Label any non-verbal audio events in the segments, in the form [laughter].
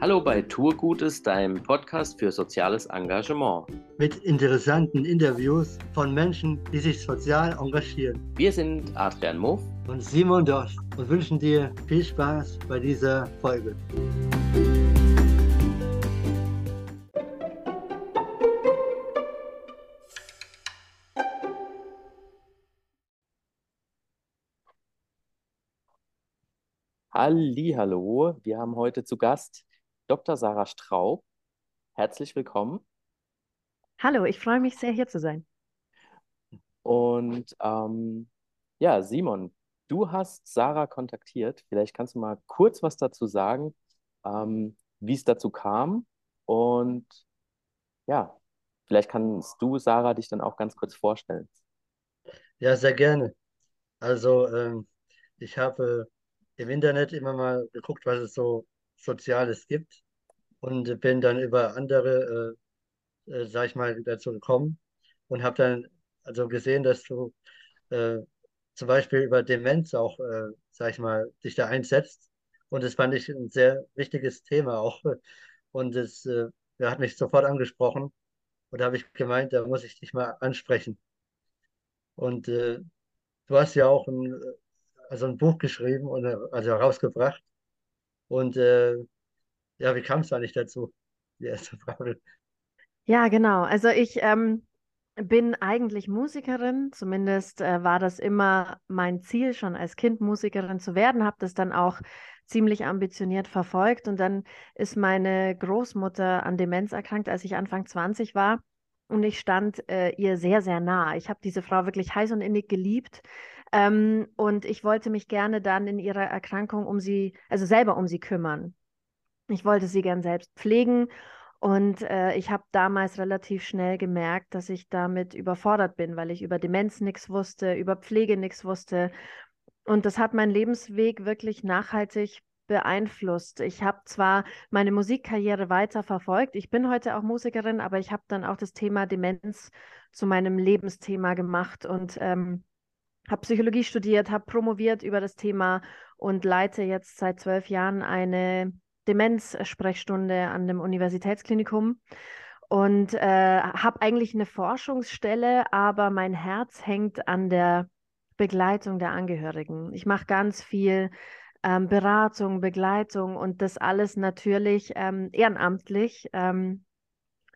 Hallo bei Tourgutes, deinem Podcast für soziales Engagement. Mit interessanten Interviews von Menschen, die sich sozial engagieren. Wir sind Adrian Muff und Simon Dosch und wünschen dir viel Spaß bei dieser Folge. Hallo, wir haben heute zu Gast Dr. Sarah Straub. Herzlich willkommen. Hallo, ich freue mich sehr, hier zu sein. Und ähm, ja, Simon, du hast Sarah kontaktiert. Vielleicht kannst du mal kurz was dazu sagen, ähm, wie es dazu kam. Und ja, vielleicht kannst du, Sarah, dich dann auch ganz kurz vorstellen. Ja, sehr gerne. Also, ähm, ich habe im Internet immer mal geguckt, was es so Soziales gibt und bin dann über andere, äh, äh, sag ich mal, dazu gekommen und habe dann also gesehen, dass du äh, zum Beispiel über Demenz auch, äh, sag ich mal, dich da einsetzt. Und das fand ich ein sehr wichtiges Thema auch. [laughs] Und es äh, hat mich sofort angesprochen. Und da habe ich gemeint, da muss ich dich mal ansprechen. Und äh, du hast ja auch ein, also ein Buch geschrieben und also herausgebracht. Und äh, ja, wie kam es eigentlich dazu? Die erste [laughs] Frage. Ja, genau. Also ich ähm, bin eigentlich Musikerin, zumindest äh, war das immer mein Ziel, schon als Kind Musikerin zu werden, habe das dann auch ziemlich ambitioniert verfolgt und dann ist meine Großmutter an Demenz erkrankt, als ich Anfang 20 war und ich stand äh, ihr sehr, sehr nah. Ich habe diese Frau wirklich heiß und innig geliebt ähm, und ich wollte mich gerne dann in ihrer Erkrankung um sie, also selber um sie kümmern. Ich wollte sie gern selbst pflegen und äh, ich habe damals relativ schnell gemerkt, dass ich damit überfordert bin, weil ich über Demenz nichts wusste, über Pflege nichts wusste. Und das hat meinen Lebensweg wirklich nachhaltig beeinflusst. Ich habe zwar meine Musikkarriere weiter verfolgt, ich bin heute auch Musikerin, aber ich habe dann auch das Thema Demenz zu meinem Lebensthema gemacht und ähm, habe Psychologie studiert, habe promoviert über das Thema und leite jetzt seit zwölf Jahren eine Demenzsprechstunde an dem Universitätsklinikum und äh, habe eigentlich eine Forschungsstelle, aber mein Herz hängt an der Begleitung der Angehörigen. Ich mache ganz viel ähm, Beratung, Begleitung und das alles natürlich ähm, ehrenamtlich. Ähm,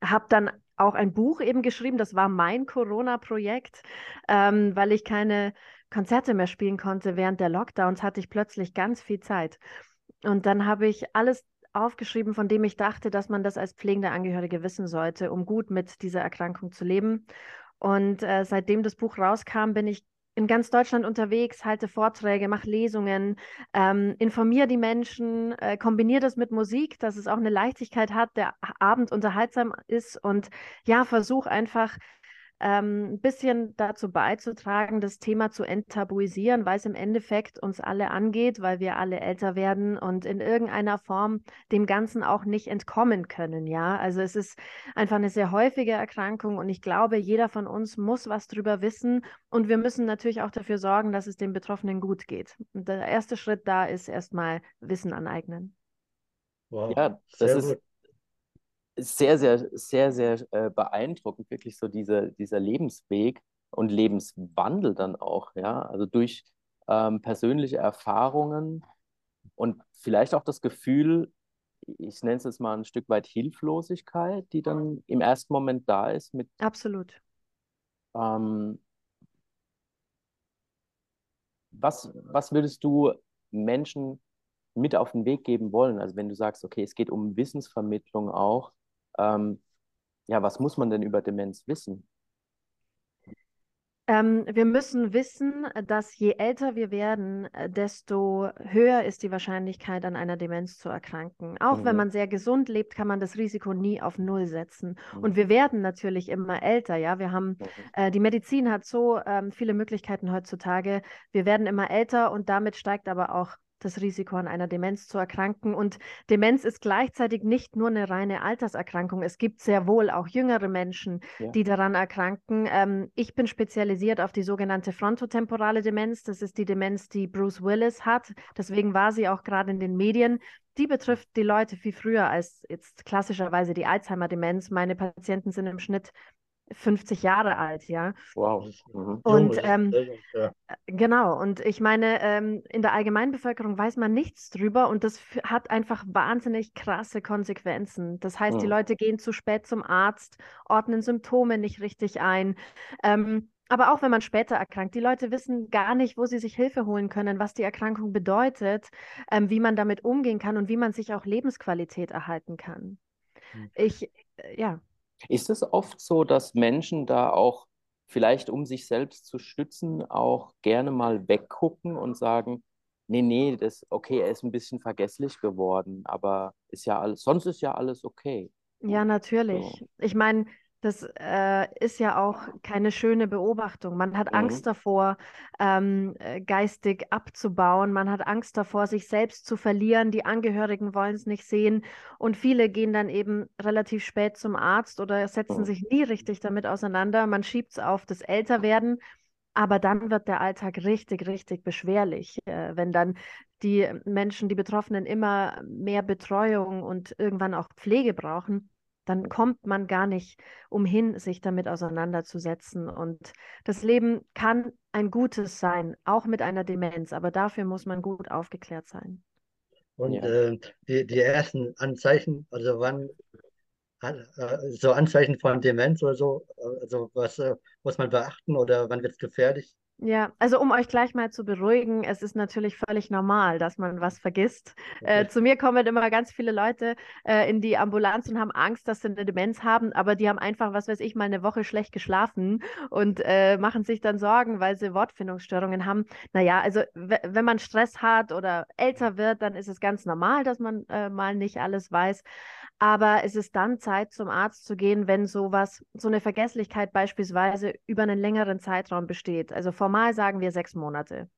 habe dann auch ein Buch eben geschrieben, das war mein Corona-Projekt, ähm, weil ich keine Konzerte mehr spielen konnte während der Lockdowns, hatte ich plötzlich ganz viel Zeit. Und dann habe ich alles aufgeschrieben, von dem ich dachte, dass man das als pflegende Angehörige wissen sollte, um gut mit dieser Erkrankung zu leben. Und äh, seitdem das Buch rauskam, bin ich in ganz Deutschland unterwegs, halte Vorträge, mache Lesungen, ähm, informiere die Menschen, äh, kombiniere das mit Musik, dass es auch eine Leichtigkeit hat, der Abend unterhaltsam ist und ja, versuche einfach ähm, ein bisschen dazu beizutragen, das Thema zu enttabuisieren, weil es im Endeffekt uns alle angeht, weil wir alle älter werden und in irgendeiner Form dem Ganzen auch nicht entkommen können. Ja, also es ist einfach eine sehr häufige Erkrankung und ich glaube, jeder von uns muss was drüber wissen und wir müssen natürlich auch dafür sorgen, dass es den Betroffenen gut geht. Und der erste Schritt da ist erstmal Wissen aneignen. Wow, ja, das ist, gut sehr, sehr, sehr, sehr äh, beeindruckend, wirklich so diese, dieser Lebensweg und Lebenswandel dann auch, ja, also durch ähm, persönliche Erfahrungen und vielleicht auch das Gefühl, ich nenne es jetzt mal ein Stück weit Hilflosigkeit, die dann im ersten Moment da ist mit. Absolut. Ähm, was, was würdest du Menschen mit auf den Weg geben wollen? Also wenn du sagst, okay, es geht um Wissensvermittlung auch, ähm, ja, was muss man denn über Demenz wissen? Ähm, wir müssen wissen, dass je älter wir werden, äh, desto höher ist die Wahrscheinlichkeit, an einer Demenz zu erkranken. Auch mhm. wenn man sehr gesund lebt, kann man das Risiko nie auf Null setzen. Mhm. Und wir werden natürlich immer älter. Ja, wir haben, mhm. äh, die Medizin hat so ähm, viele Möglichkeiten heutzutage. Wir werden immer älter und damit steigt aber auch das Risiko an einer Demenz zu erkranken. Und Demenz ist gleichzeitig nicht nur eine reine Alterserkrankung. Es gibt sehr wohl auch jüngere Menschen, ja. die daran erkranken. Ähm, ich bin spezialisiert auf die sogenannte frontotemporale Demenz. Das ist die Demenz, die Bruce Willis hat. Deswegen war sie auch gerade in den Medien. die betrifft die Leute viel früher als jetzt klassischerweise die Alzheimer-Demenz. Meine Patienten sind im Schnitt 50 Jahre alt, ja. Wow. Mhm. Und ähm, ja. Äh, genau, und ich meine, ähm, in der Allgemeinbevölkerung weiß man nichts drüber und das hat einfach wahnsinnig krasse Konsequenzen. Das heißt, mhm. die Leute gehen zu spät zum Arzt, ordnen Symptome nicht richtig ein. Ähm, aber auch wenn man später erkrankt, die Leute wissen gar nicht, wo sie sich Hilfe holen können, was die Erkrankung bedeutet, ähm, wie man damit umgehen kann und wie man sich auch Lebensqualität erhalten kann. Mhm. Ich, äh, ja. Ist es oft so, dass Menschen da auch vielleicht, um sich selbst zu stützen, auch gerne mal weggucken und sagen, nee, nee, das okay, er ist ein bisschen vergesslich geworden, aber ist ja alles, sonst ist ja alles okay. Ja, natürlich. So. Ich meine, das äh, ist ja auch keine schöne Beobachtung. Man hat mhm. Angst davor, ähm, äh, geistig abzubauen. Man hat Angst davor, sich selbst zu verlieren. Die Angehörigen wollen es nicht sehen. Und viele gehen dann eben relativ spät zum Arzt oder setzen mhm. sich nie richtig damit auseinander. Man schiebt es auf das Älterwerden. Aber dann wird der Alltag richtig, richtig beschwerlich, äh, wenn dann die Menschen, die Betroffenen immer mehr Betreuung und irgendwann auch Pflege brauchen dann kommt man gar nicht umhin, sich damit auseinanderzusetzen. Und das Leben kann ein gutes sein, auch mit einer Demenz, aber dafür muss man gut aufgeklärt sein. Und ja. äh, die, die ersten Anzeichen, also wann äh, so Anzeichen von Demenz oder so, also was äh, muss man beachten oder wann wird es gefährlich? Ja, also um euch gleich mal zu beruhigen, es ist natürlich völlig normal, dass man was vergisst. Okay. Äh, zu mir kommen immer ganz viele Leute äh, in die Ambulanz und haben Angst, dass sie eine Demenz haben, aber die haben einfach, was weiß ich, mal eine Woche schlecht geschlafen und äh, machen sich dann Sorgen, weil sie Wortfindungsstörungen haben. Naja, also wenn man Stress hat oder älter wird, dann ist es ganz normal, dass man äh, mal nicht alles weiß. Aber es ist dann Zeit, zum Arzt zu gehen, wenn sowas, so eine Vergesslichkeit beispielsweise über einen längeren Zeitraum besteht. Also formal sagen wir sechs Monate.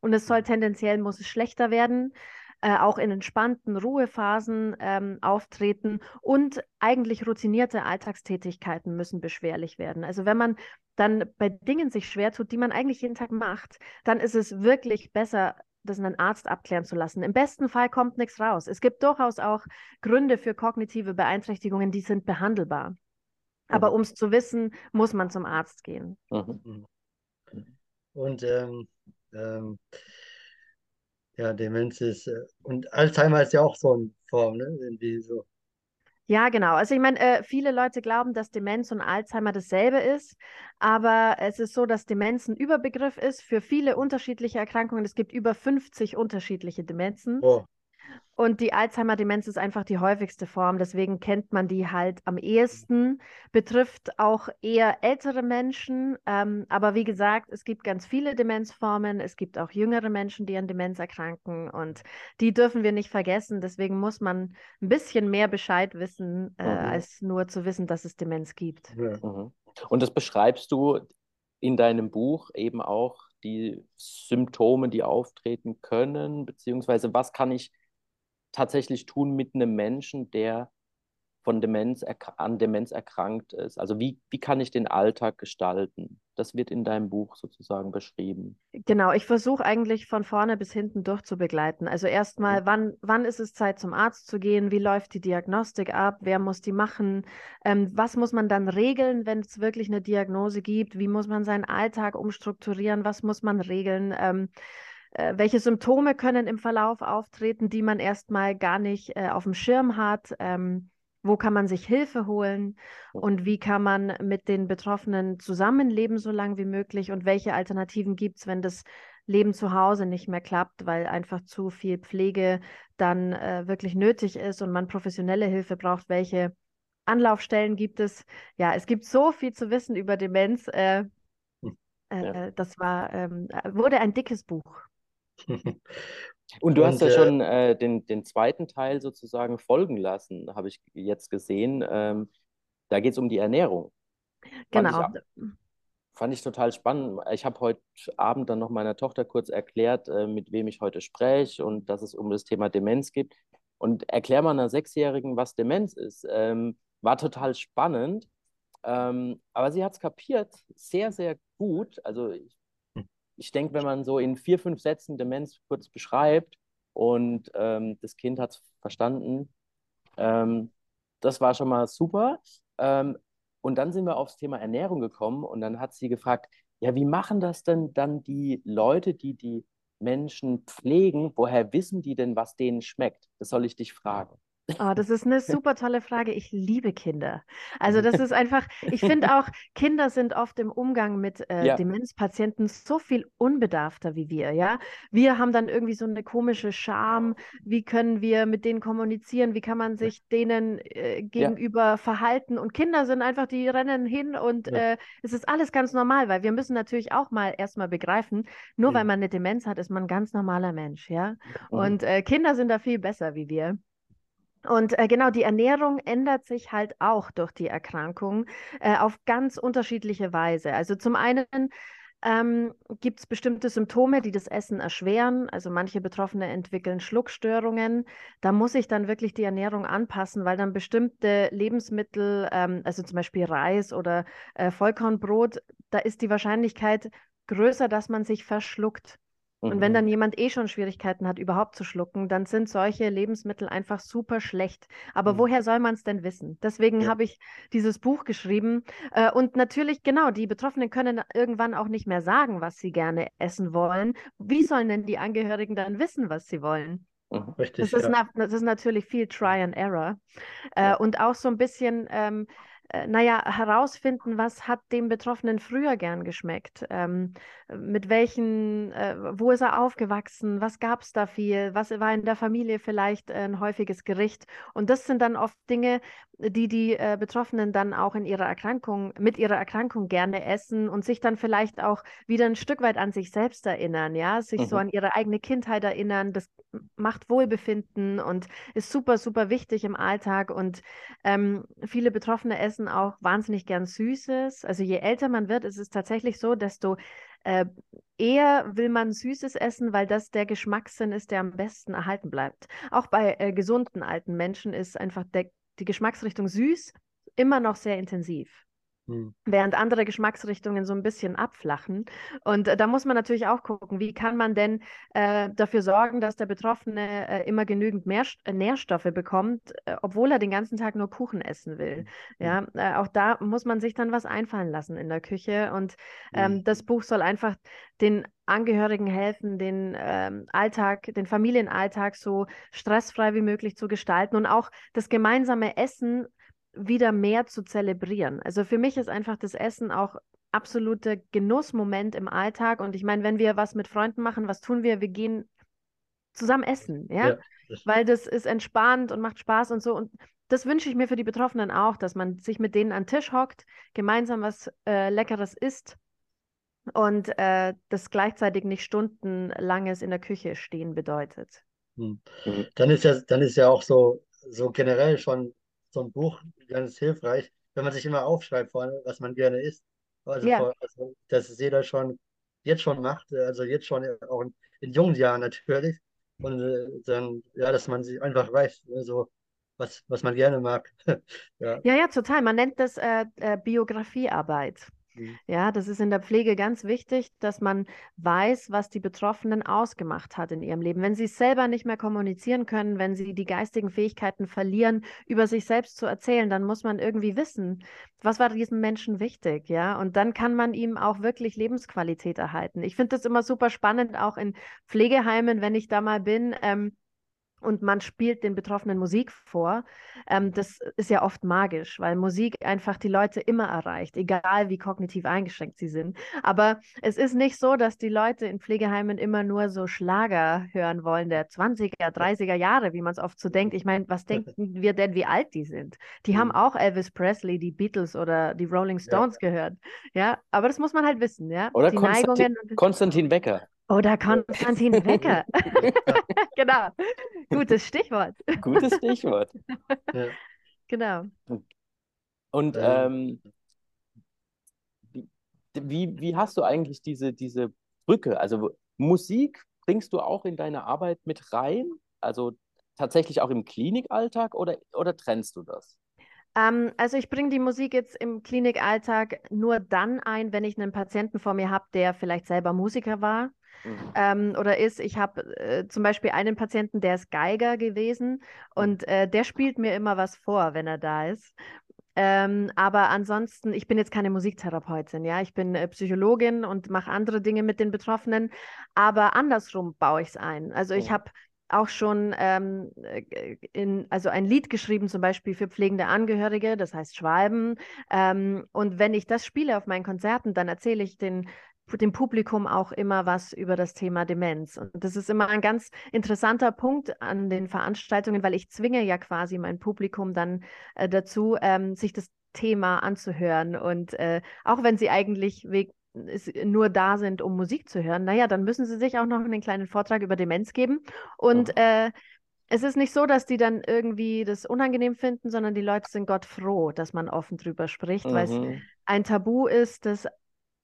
Und es soll tendenziell, muss es schlechter werden, äh, auch in entspannten Ruhephasen ähm, auftreten und eigentlich routinierte Alltagstätigkeiten müssen beschwerlich werden. Also wenn man dann bei Dingen sich schwer tut, die man eigentlich jeden Tag macht, dann ist es wirklich besser, das einen Arzt abklären zu lassen. Im besten Fall kommt nichts raus. Es gibt durchaus auch Gründe für kognitive Beeinträchtigungen, die sind behandelbar. Mhm. Aber um es zu wissen, muss man zum Arzt gehen. Mhm. Und ähm, ähm, ja, Demenz ist, äh, und Alzheimer ist ja auch so eine Form, ne? Irgendwie so. Ja, genau. Also ich meine, äh, viele Leute glauben, dass Demenz und Alzheimer dasselbe ist, aber es ist so, dass Demenz ein Überbegriff ist für viele unterschiedliche Erkrankungen. Es gibt über 50 unterschiedliche Demenzen. Oh. Und die Alzheimer-Demenz ist einfach die häufigste Form, deswegen kennt man die halt am ehesten, betrifft auch eher ältere Menschen. Ähm, aber wie gesagt, es gibt ganz viele Demenzformen, es gibt auch jüngere Menschen, die an Demenz erkranken und die dürfen wir nicht vergessen. Deswegen muss man ein bisschen mehr Bescheid wissen, äh, mhm. als nur zu wissen, dass es Demenz gibt. Mhm. Und das beschreibst du in deinem Buch eben auch die Symptome, die auftreten können, beziehungsweise was kann ich tatsächlich tun mit einem Menschen, der von Demenz an Demenz erkrankt ist? Also wie, wie kann ich den Alltag gestalten? Das wird in deinem Buch sozusagen beschrieben. Genau, ich versuche eigentlich von vorne bis hinten durchzubegleiten. Also erstmal, mhm. wann, wann ist es Zeit zum Arzt zu gehen? Wie läuft die Diagnostik ab? Wer muss die machen? Ähm, was muss man dann regeln, wenn es wirklich eine Diagnose gibt? Wie muss man seinen Alltag umstrukturieren? Was muss man regeln? Ähm, äh, welche Symptome können im Verlauf auftreten, die man erstmal gar nicht äh, auf dem Schirm hat? Ähm, wo kann man sich Hilfe holen und wie kann man mit den Betroffenen zusammenleben, so lange wie möglich und welche Alternativen gibt es, wenn das Leben zu Hause nicht mehr klappt, weil einfach zu viel Pflege dann äh, wirklich nötig ist und man professionelle Hilfe braucht, welche Anlaufstellen gibt es? Ja, es gibt so viel zu wissen über Demenz. Äh, hm. äh, ja. Das war, ähm, wurde ein dickes Buch. [laughs] Und du und, hast ja äh, schon äh, den, den zweiten Teil sozusagen folgen lassen, habe ich jetzt gesehen. Ähm, da geht es um die Ernährung. Genau. Fand ich, fand ich total spannend. Ich habe heute Abend dann noch meiner Tochter kurz erklärt, äh, mit wem ich heute spreche und dass es um das Thema Demenz geht. Und erklär mal einer Sechsjährigen, was Demenz ist. Ähm, war total spannend. Ähm, aber sie hat es kapiert, sehr, sehr gut. Also ich ich denke, wenn man so in vier, fünf Sätzen Demenz kurz beschreibt, und ähm, das Kind hat es verstanden. Ähm, das war schon mal super. Ähm, und dann sind wir aufs Thema Ernährung gekommen und dann hat sie gefragt, ja, wie machen das denn dann die Leute, die die Menschen pflegen? Woher wissen die denn, was denen schmeckt? Das soll ich dich fragen. Oh, das ist eine [laughs] super tolle Frage. Ich liebe Kinder. Also [laughs] das ist einfach, ich finde auch, Kinder sind oft im Umgang mit äh, ja. Demenzpatienten so viel unbedarfter wie wir, ja. Wir haben dann irgendwie so eine komische Scham. Wie können wir mit denen kommunizieren? Wie kann man sich denen äh, gegenüber ja. verhalten? Und Kinder sind einfach, die rennen hin und ja. äh, es ist alles ganz normal, weil wir müssen natürlich auch mal erstmal begreifen, nur weil man eine Demenz hat, ist man ein ganz normaler Mensch, ja. Mhm. Und äh, Kinder sind da viel besser wie wir. Und äh, genau, die Ernährung ändert sich halt auch durch die Erkrankung äh, auf ganz unterschiedliche Weise. Also zum einen ähm, gibt es bestimmte Symptome, die das Essen erschweren. Also manche Betroffene entwickeln Schluckstörungen. Da muss ich dann wirklich die Ernährung anpassen, weil dann bestimmte Lebensmittel, ähm, also zum Beispiel Reis oder äh, Vollkornbrot, da ist die Wahrscheinlichkeit größer, dass man sich verschluckt. Und wenn dann mhm. jemand eh schon Schwierigkeiten hat, überhaupt zu schlucken, dann sind solche Lebensmittel einfach super schlecht. Aber mhm. woher soll man es denn wissen? Deswegen ja. habe ich dieses Buch geschrieben. Äh, und natürlich, genau, die Betroffenen können irgendwann auch nicht mehr sagen, was sie gerne essen wollen. Wie sollen denn die Angehörigen dann wissen, was sie wollen? Mhm. Richtig, das, ist ja. na, das ist natürlich viel Try and Error. Äh, ja. Und auch so ein bisschen ähm, äh, naja, herausfinden, was hat dem Betroffenen früher gern geschmeckt, ähm, mit welchen, äh, wo ist er aufgewachsen, was gab es da viel, was war in der Familie vielleicht ein häufiges Gericht. Und das sind dann oft Dinge, die die äh, Betroffenen dann auch in ihrer Erkrankung, mit ihrer Erkrankung gerne essen und sich dann vielleicht auch wieder ein Stück weit an sich selbst erinnern, ja, sich mhm. so an ihre eigene Kindheit erinnern. Das macht Wohlbefinden und ist super, super wichtig im Alltag. Und ähm, viele Betroffene essen auch wahnsinnig gern Süßes. Also je älter man wird, ist es tatsächlich so, desto äh, eher will man Süßes essen, weil das der Geschmackssinn ist, der am besten erhalten bleibt. Auch bei äh, gesunden alten Menschen ist einfach der die Geschmacksrichtung süß immer noch sehr intensiv. Hm. Während andere Geschmacksrichtungen so ein bisschen abflachen. Und äh, da muss man natürlich auch gucken, wie kann man denn äh, dafür sorgen, dass der Betroffene äh, immer genügend mehr, äh, Nährstoffe bekommt, äh, obwohl er den ganzen Tag nur Kuchen essen will. Hm. Ja, äh, auch da muss man sich dann was einfallen lassen in der Küche. Und ähm, hm. das Buch soll einfach den Angehörigen helfen, den ähm, Alltag, den Familienalltag so stressfrei wie möglich zu gestalten und auch das gemeinsame Essen wieder mehr zu zelebrieren. Also für mich ist einfach das Essen auch absoluter Genussmoment im Alltag. Und ich meine, wenn wir was mit Freunden machen, was tun wir? Wir gehen zusammen essen, ja? ja das Weil das ist entspannt und macht Spaß und so. Und das wünsche ich mir für die Betroffenen auch, dass man sich mit denen an den Tisch hockt, gemeinsam was äh, Leckeres isst und äh, das gleichzeitig nicht stundenlanges in der Küche stehen bedeutet. Hm. Dann ist ja, dann ist ja auch so, so generell schon so ein Buch ganz hilfreich, wenn man sich immer aufschreibt, was man gerne isst. Also, ja. vor, also dass es jeder schon jetzt schon macht, also jetzt schon auch in, in jungen Jahren natürlich. Und äh, dann, ja, dass man sich einfach weiß, ne, so was, was man gerne mag. [laughs] ja. ja, ja, total. Man nennt das äh, äh, Biografiearbeit. Mhm. Ja, das ist in der Pflege ganz wichtig, dass man weiß, was die Betroffenen ausgemacht hat in ihrem Leben. Wenn sie selber nicht mehr kommunizieren können, wenn sie die geistigen Fähigkeiten verlieren, über sich selbst zu erzählen, dann muss man irgendwie wissen, was war diesem Menschen wichtig, ja? Und dann kann man ihm auch wirklich Lebensqualität erhalten. Ich finde das immer super spannend, auch in Pflegeheimen, wenn ich da mal bin. Ähm, und man spielt den Betroffenen Musik vor. Ähm, das ist ja oft magisch, weil Musik einfach die Leute immer erreicht, egal wie kognitiv eingeschränkt sie sind. Aber es ist nicht so, dass die Leute in Pflegeheimen immer nur so Schlager hören wollen, der 20er, 30er Jahre, wie man es oft so denkt. Ich meine, was denken wir denn, wie alt die sind? Die mhm. haben auch Elvis Presley, die Beatles oder die Rolling Stones ja. gehört. Ja, aber das muss man halt wissen, ja. Oder die Konstantin, Konstantin Becker. Oder Konstantin Becker. [laughs] [laughs] genau. Gutes Stichwort. Gutes [laughs] Stichwort. Ja. Genau. Und ähm, wie, wie hast du eigentlich diese, diese Brücke? Also Musik bringst du auch in deine Arbeit mit rein? Also tatsächlich auch im Klinikalltag oder, oder trennst du das? Ähm, also ich bringe die Musik jetzt im Klinikalltag nur dann ein, wenn ich einen Patienten vor mir habe, der vielleicht selber Musiker war. Mhm. Ähm, oder ist, ich habe äh, zum Beispiel einen Patienten, der ist Geiger gewesen und äh, der spielt mir immer was vor, wenn er da ist. Ähm, aber ansonsten, ich bin jetzt keine Musiktherapeutin, ja, ich bin äh, Psychologin und mache andere Dinge mit den Betroffenen, aber andersrum baue ich es ein. Also ich habe auch schon ähm, äh, in, also ein Lied geschrieben, zum Beispiel für pflegende Angehörige, das heißt Schwalben. Ähm, und wenn ich das spiele auf meinen Konzerten, dann erzähle ich den dem Publikum auch immer was über das Thema Demenz. Und das ist immer ein ganz interessanter Punkt an den Veranstaltungen, weil ich zwinge ja quasi mein Publikum dann äh, dazu, ähm, sich das Thema anzuhören. Und äh, auch wenn sie eigentlich weg, nur da sind, um Musik zu hören, naja, dann müssen sie sich auch noch einen kleinen Vortrag über Demenz geben. Und äh, es ist nicht so, dass die dann irgendwie das unangenehm finden, sondern die Leute sind Gott froh, dass man offen drüber spricht, mhm. weil es ein Tabu ist, das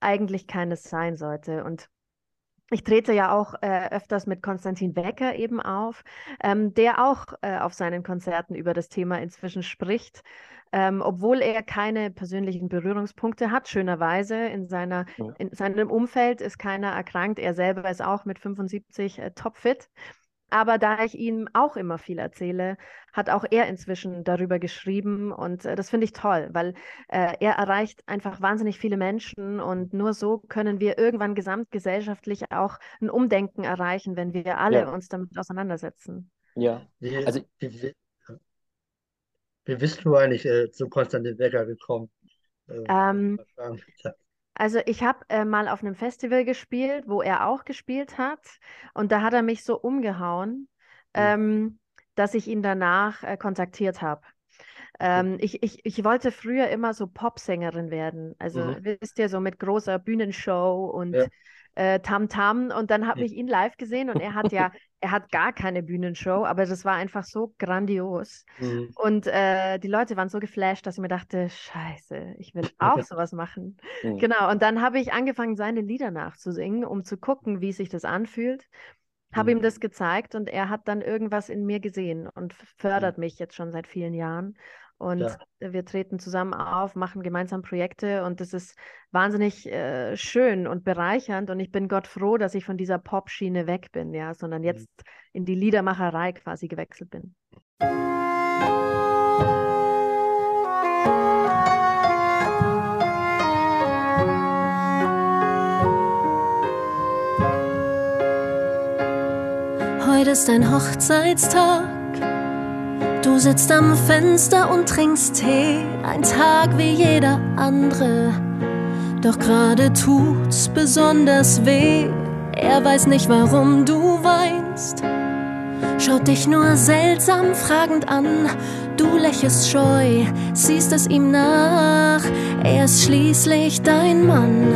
eigentlich keines sein sollte. Und ich trete ja auch äh, öfters mit Konstantin Wecker eben auf, ähm, der auch äh, auf seinen Konzerten über das Thema inzwischen spricht ähm, obwohl er keine persönlichen Berührungspunkte hat, schönerweise in, seiner, in seinem Umfeld ist keiner erkrankt. Er selber ist auch mit 75 äh, topfit. Aber da ich ihm auch immer viel erzähle, hat auch er inzwischen darüber geschrieben und äh, das finde ich toll, weil äh, er erreicht einfach wahnsinnig viele Menschen und nur so können wir irgendwann gesamtgesellschaftlich auch ein Umdenken erreichen, wenn wir alle ja. uns damit auseinandersetzen. Ja, also wie bist du eigentlich äh, zu Konstantin Wecker gekommen? Äh, ähm, also ich habe äh, mal auf einem Festival gespielt, wo er auch gespielt hat. Und da hat er mich so umgehauen, mhm. ähm, dass ich ihn danach äh, kontaktiert habe. Ähm, ich, ich, ich wollte früher immer so Popsängerin werden. Also mhm. wisst ihr, so mit großer Bühnenshow und ja äh, Tam Tam und dann habe ich ihn live gesehen und er hat ja, er hat gar keine Bühnenshow, aber das war einfach so grandios. Mhm. Und äh, die Leute waren so geflasht, dass ich mir dachte, scheiße, ich will [laughs] auch sowas machen. Mhm. Genau, und dann habe ich angefangen, seine Lieder nachzusingen, um zu gucken, wie sich das anfühlt. Habe mhm. ihm das gezeigt und er hat dann irgendwas in mir gesehen und fördert mhm. mich jetzt schon seit vielen Jahren. Und ja. wir treten zusammen auf, machen gemeinsam Projekte und das ist wahnsinnig äh, schön und bereichernd. Und ich bin Gott froh, dass ich von dieser Pop-Schiene weg bin, ja, sondern mhm. jetzt in die Liedermacherei quasi gewechselt bin. Heute ist ein Hochzeitstag Du sitzt am Fenster und trinkst Tee, ein Tag wie jeder andere. Doch gerade tut's besonders weh, er weiß nicht, warum du weinst. Schaut dich nur seltsam fragend an, du lächelst scheu, siehst es ihm nach, er ist schließlich dein Mann.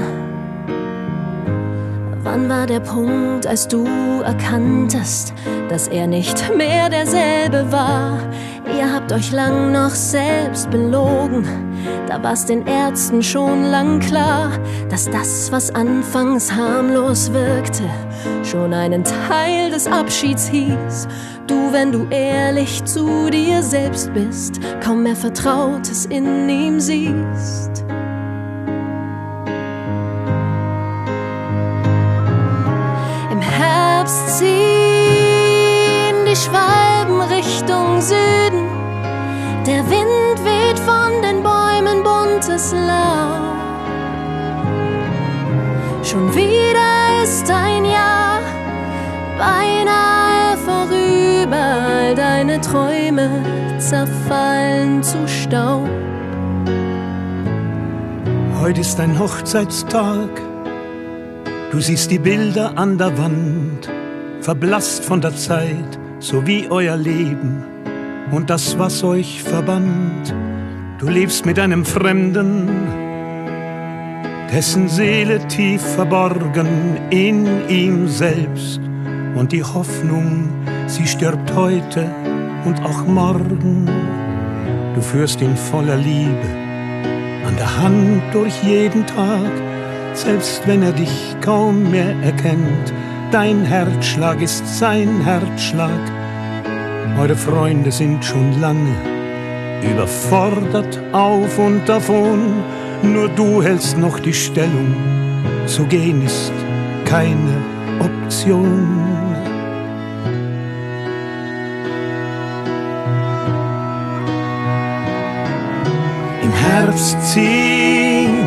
Wann war der Punkt, als du erkanntest, dass er nicht mehr derselbe war? Ihr habt euch lang noch selbst belogen. Da war's den Ärzten schon lang klar, dass das, was anfangs harmlos wirkte, schon einen Teil des Abschieds hieß. Du, wenn du ehrlich zu dir selbst bist, kaum mehr Vertrautes in ihm siehst. Herbst ziehen die Süden. Der Wind weht von den Bäumen buntes Laub. Schon wieder ist ein Jahr beinahe vorüber. All deine Träume zerfallen zu Staub. Heute ist ein Hochzeitstag Du siehst die Bilder an der Wand, verblasst von der Zeit, so wie euer Leben und das, was euch verband. Du lebst mit einem Fremden, dessen Seele tief verborgen in ihm selbst. Und die Hoffnung, sie stirbt heute und auch morgen. Du führst ihn voller Liebe an der Hand durch jeden Tag selbst wenn er dich kaum mehr erkennt. Dein Herzschlag ist sein Herzschlag. Eure Freunde sind schon lange überfordert auf und davon, nur du hältst noch die Stellung, zu gehen ist keine Option. Im Herbst ziehen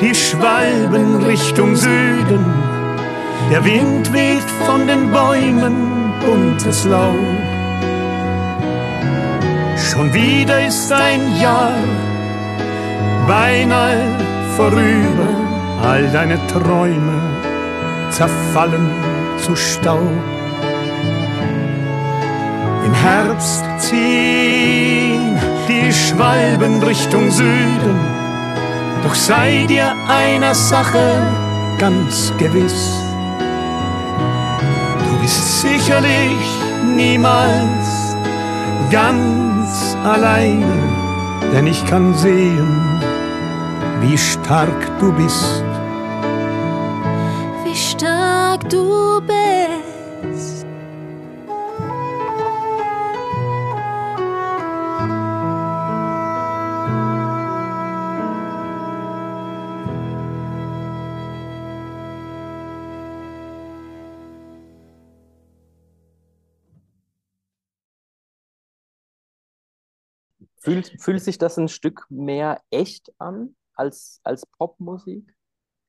die Schwalben Richtung Süden, der Wind weht von den Bäumen buntes Laub. Schon wieder ist ein Jahr beinahe vorüber, all deine Träume zerfallen zu Staub. Im Herbst ziehen die Schwalben Richtung Süden, doch sei dir einer Sache ganz gewiss. Du bist sicherlich niemals ganz alleine, denn ich kann sehen, wie stark du bist. Fühlt, fühlt sich das ein Stück mehr echt an als, als Popmusik?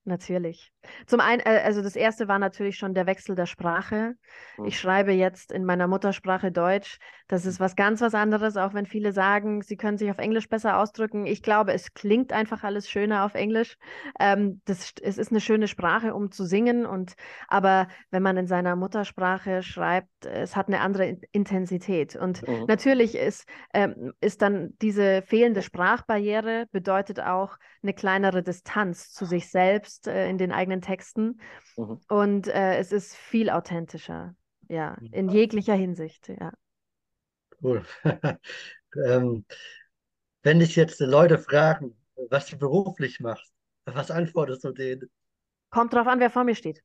Natürlich. Zum einen, äh, also das erste war natürlich schon der Wechsel der Sprache. Hm. Ich schreibe jetzt in meiner Muttersprache Deutsch. Das ist was ganz was anderes, auch wenn viele sagen, sie können sich auf Englisch besser ausdrücken. Ich glaube, es klingt einfach alles schöner auf Englisch. Ähm, das, es ist eine schöne Sprache, um zu singen. Und aber wenn man in seiner Muttersprache schreibt, es hat eine andere In- Intensität. Und Mhm. natürlich ist, ähm, ist dann diese fehlende Sprachbarriere bedeutet auch eine kleinere Distanz zu sich selbst äh, in den eigenen Texten. Mhm. Und äh, es ist viel authentischer, ja, in jeglicher Hinsicht, ja. Cool. [laughs] ähm, wenn dich jetzt Leute fragen, was du beruflich machst, was antwortest du denen? Kommt drauf an, wer vor mir steht.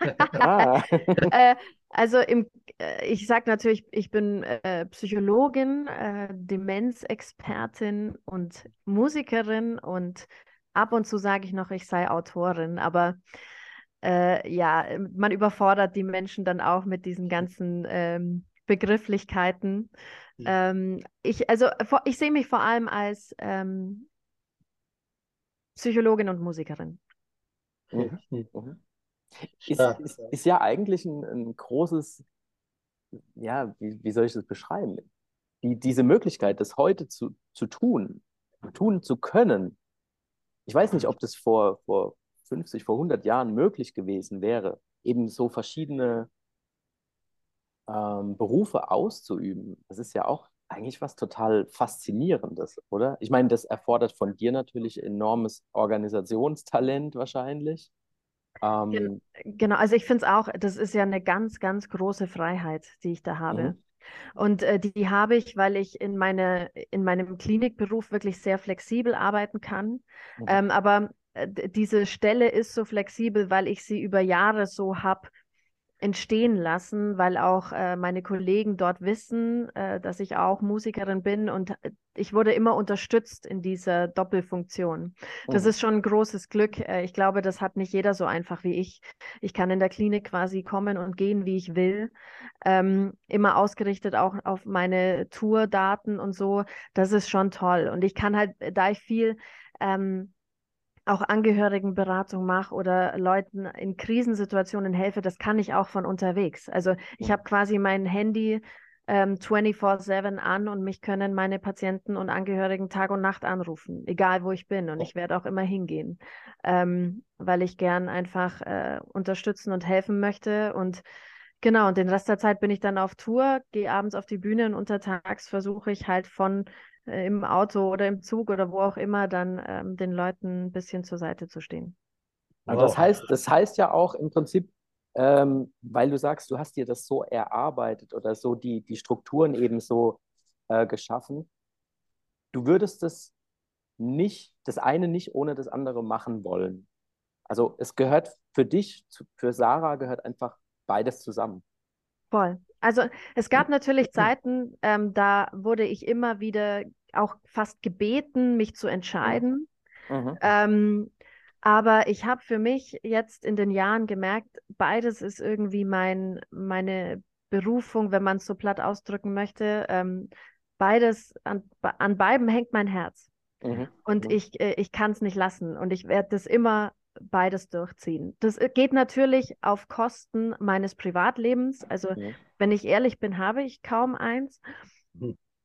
[laughs] Ah. [laughs] Äh, also im, äh, ich sage natürlich, ich bin äh, Psychologin, äh, Demenzexpertin und Musikerin und ab und zu sage ich noch, ich sei Autorin, aber äh, ja, man überfordert die Menschen dann auch mit diesen ganzen ähm, Begrifflichkeiten. Ja. Ähm, ich, also ich sehe mich vor allem als ähm, Psychologin und Musikerin. Mhm. Hm, Mhm. Ist, ist, ist ja eigentlich ein, ein großes, ja, wie, wie soll ich das beschreiben? Die, diese Möglichkeit, das heute zu, zu tun, tun zu können. Ich weiß nicht, ob das vor, vor 50, vor 100 Jahren möglich gewesen wäre, eben so verschiedene ähm, Berufe auszuüben. Das ist ja auch eigentlich was total Faszinierendes, oder? Ich meine, das erfordert von dir natürlich enormes Organisationstalent wahrscheinlich. Ähm, Gen genau, also ich finde es auch, das ist ja eine ganz, ganz große Freiheit, die ich da habe. Mhm. Und äh, die, die habe ich, weil ich in, meine, in meinem Klinikberuf wirklich sehr flexibel arbeiten kann. Mhm. Ähm, aber äh, diese Stelle ist so flexibel, weil ich sie über Jahre so habe entstehen lassen, weil auch äh, meine Kollegen dort wissen, äh, dass ich auch Musikerin bin und äh, ich wurde immer unterstützt in dieser Doppelfunktion. Das Mhm. ist schon ein großes Glück. Äh, ich glaube, das hat nicht jeder so einfach wie ich. Ich kann in der Klinik quasi kommen und gehen, wie ich will. Ähm, immer ausgerichtet auch auf meine Tourdaten und so. Das ist schon toll. Und ich kann halt, da ich viel ähm, auch Angehörigenberatung mache oder Leuten in Krisensituationen helfe, das kann ich auch von unterwegs. Also ich habe quasi mein Handy ähm, 24/7 an und mich können meine Patienten und Angehörigen Tag und Nacht anrufen, egal wo ich bin. Und ich werde auch immer hingehen, ähm, weil ich gern einfach äh, unterstützen und helfen möchte. Und genau, und den Rest der Zeit bin ich dann auf Tour, gehe abends auf die Bühne und untertags versuche ich halt von im Auto oder im Zug oder wo auch immer dann ähm, den Leuten ein bisschen zur Seite zu stehen. Also das heißt, das heißt ja auch im Prinzip, ähm, weil du sagst, du hast dir das so erarbeitet oder so die, die Strukturen eben so äh, geschaffen, du würdest das nicht, das eine nicht ohne das andere machen wollen. Also es gehört für dich, für Sarah gehört einfach beides zusammen. Voll. Also es gab natürlich Zeiten, ähm, da wurde ich immer wieder auch fast gebeten, mich zu entscheiden. Mhm. Ähm, aber ich habe für mich jetzt in den Jahren gemerkt, beides ist irgendwie mein, meine Berufung, wenn man es so platt ausdrücken möchte. Ähm, beides, an, an beiden hängt mein Herz. Mhm. Und mhm. ich, äh, ich kann es nicht lassen. Und ich werde das immer beides durchziehen. Das äh, geht natürlich auf Kosten meines Privatlebens. Also, mhm. wenn ich ehrlich bin, habe ich kaum eins.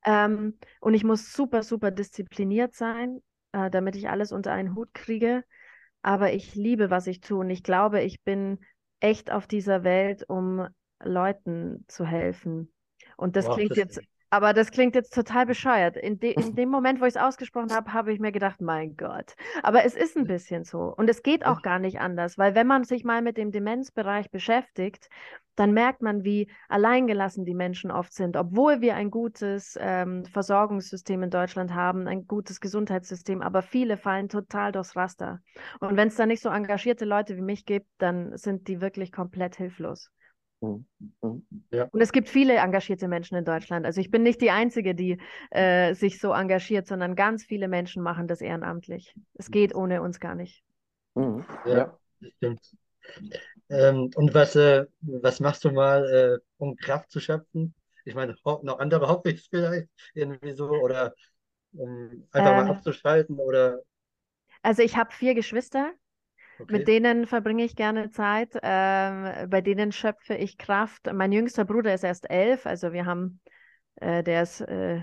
Ähm, und ich muss super, super diszipliniert sein, äh, damit ich alles unter einen Hut kriege aber ich liebe, was ich tue und ich glaube, ich bin echt auf dieser Welt, um Leuten zu helfen. Und das wow, klingt das jetzt aber das klingt jetzt total bescheuert. In, de in [laughs] dem Moment, wo ich es ausgesprochen habe, habe ich mir gedacht, mein Gott. Aber es ist ein bisschen so. Und es geht auch gar nicht anders, weil wenn man sich mal mit dem Demenzbereich beschäftigt, dann merkt man, wie alleingelassen die Menschen oft sind, obwohl wir ein gutes ähm, Versorgungssystem in Deutschland haben, ein gutes Gesundheitssystem, aber viele fallen total durchs Raster. Und wenn es da nicht so engagierte Leute wie mich gibt, dann sind die wirklich komplett hilflos. Mhm. Mhm. Ja. Und es gibt viele engagierte Menschen in Deutschland. Also ich bin nicht die Einzige, die äh, sich so engagiert, sondern ganz viele Menschen machen das ehrenamtlich. Es geht ohne uns gar nicht. Mhm. Ja, das stimmt. Ähm, und was, äh, was machst du mal, äh, um Kraft zu schöpfen? Ich meine, noch andere Hobbys [laughs] vielleicht irgendwie so oder um einfach ähm, mal abzuschalten oder. Also ich habe vier Geschwister Okay. Mit denen verbringe ich gerne Zeit, ähm, bei denen schöpfe ich Kraft. Mein jüngster Bruder ist erst elf, also wir haben, äh, der ist äh,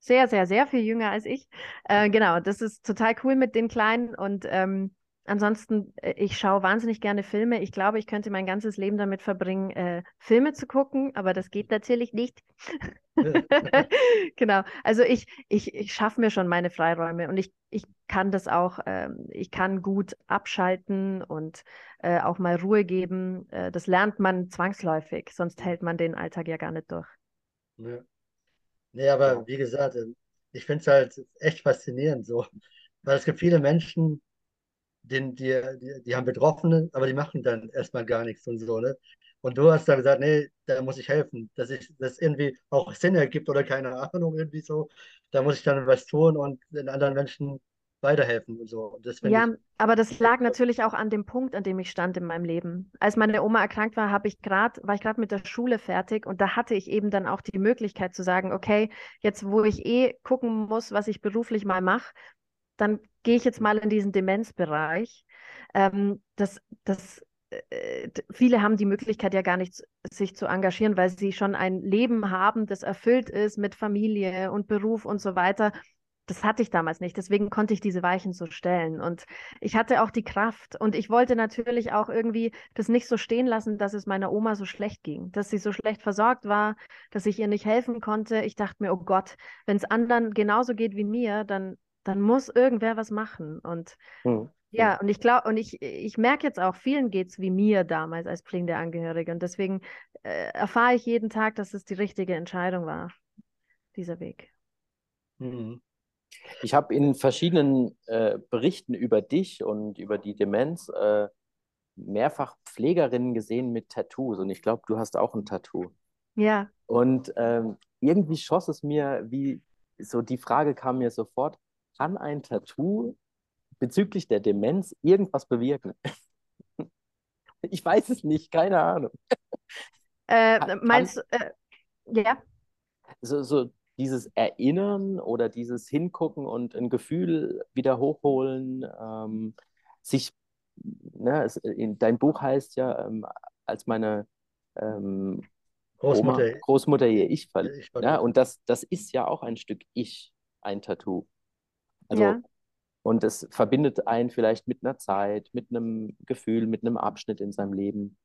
sehr, sehr, sehr viel jünger als ich. Äh, genau, das ist total cool mit den Kleinen und ähm, ansonsten, äh, ich schaue wahnsinnig gerne Filme. Ich glaube, ich könnte mein ganzes Leben damit verbringen, äh, Filme zu gucken, aber das geht natürlich nicht. [laughs] [laughs] genau. Also ich, ich, ich schaffe mir schon meine Freiräume und ich, ich kann das auch, ähm, ich kann gut abschalten und äh, auch mal Ruhe geben. Äh, das lernt man zwangsläufig, sonst hält man den Alltag ja gar nicht durch. Ja. Nee, aber wie gesagt, ähm, ich finde es halt echt faszinierend so. Weil es gibt viele Menschen, den, die, die, die haben Betroffene, aber die machen dann erstmal gar nichts und so, ne? Und du hast da gesagt, nee, da muss ich helfen, dass ich das irgendwie auch Sinn ergibt oder keine Ahnung, irgendwie so. Da muss ich dann was tun und den anderen Menschen weiterhelfen und so. Und ja, ich... aber das lag natürlich auch an dem Punkt, an dem ich stand in meinem Leben. Als meine Oma erkrankt war, habe ich grad, war ich gerade mit der Schule fertig und da hatte ich eben dann auch die Möglichkeit zu sagen, okay, jetzt wo ich eh gucken muss, was ich beruflich mal mache, dann gehe ich jetzt mal in diesen Demenzbereich. Ähm, das, das, äh, viele haben die Möglichkeit ja gar nicht, sich zu engagieren, weil sie schon ein Leben haben, das erfüllt ist mit Familie und Beruf und so weiter. Das hatte ich damals nicht. Deswegen konnte ich diese Weichen so stellen. Und ich hatte auch die Kraft. Und ich wollte natürlich auch irgendwie das nicht so stehen lassen, dass es meiner Oma so schlecht ging, dass sie so schlecht versorgt war, dass ich ihr nicht helfen konnte. Ich dachte mir, oh Gott, wenn es anderen genauso geht wie mir, dann dann muss irgendwer was machen. Und hm. ja, und ich glaube, und ich, ich merke jetzt auch, vielen geht es wie mir damals als pflegende Angehörige. Und deswegen äh, erfahre ich jeden Tag, dass es die richtige Entscheidung war, dieser Weg. Hm. Ich habe in verschiedenen äh, Berichten über dich und über die Demenz äh, mehrfach Pflegerinnen gesehen mit Tattoos. Und ich glaube, du hast auch ein Tattoo. Ja. Und ähm, irgendwie schoss es mir, wie so die Frage kam mir sofort, kann ein Tattoo bezüglich der Demenz irgendwas bewirken? [laughs] ich weiß es nicht, keine Ahnung. Äh, kann, meinst du, äh, ja? So, so dieses Erinnern oder dieses Hingucken und ein Gefühl wieder hochholen, ähm, sich, ne, es, in, dein Buch heißt ja, ähm, als meine ähm, Großmutter, Oma, Großmutter ihr Ich verliebt. Ja, und das, das ist ja auch ein Stück Ich, ein Tattoo. Also, ja. und es verbindet einen vielleicht mit einer Zeit, mit einem Gefühl, mit einem Abschnitt in seinem Leben.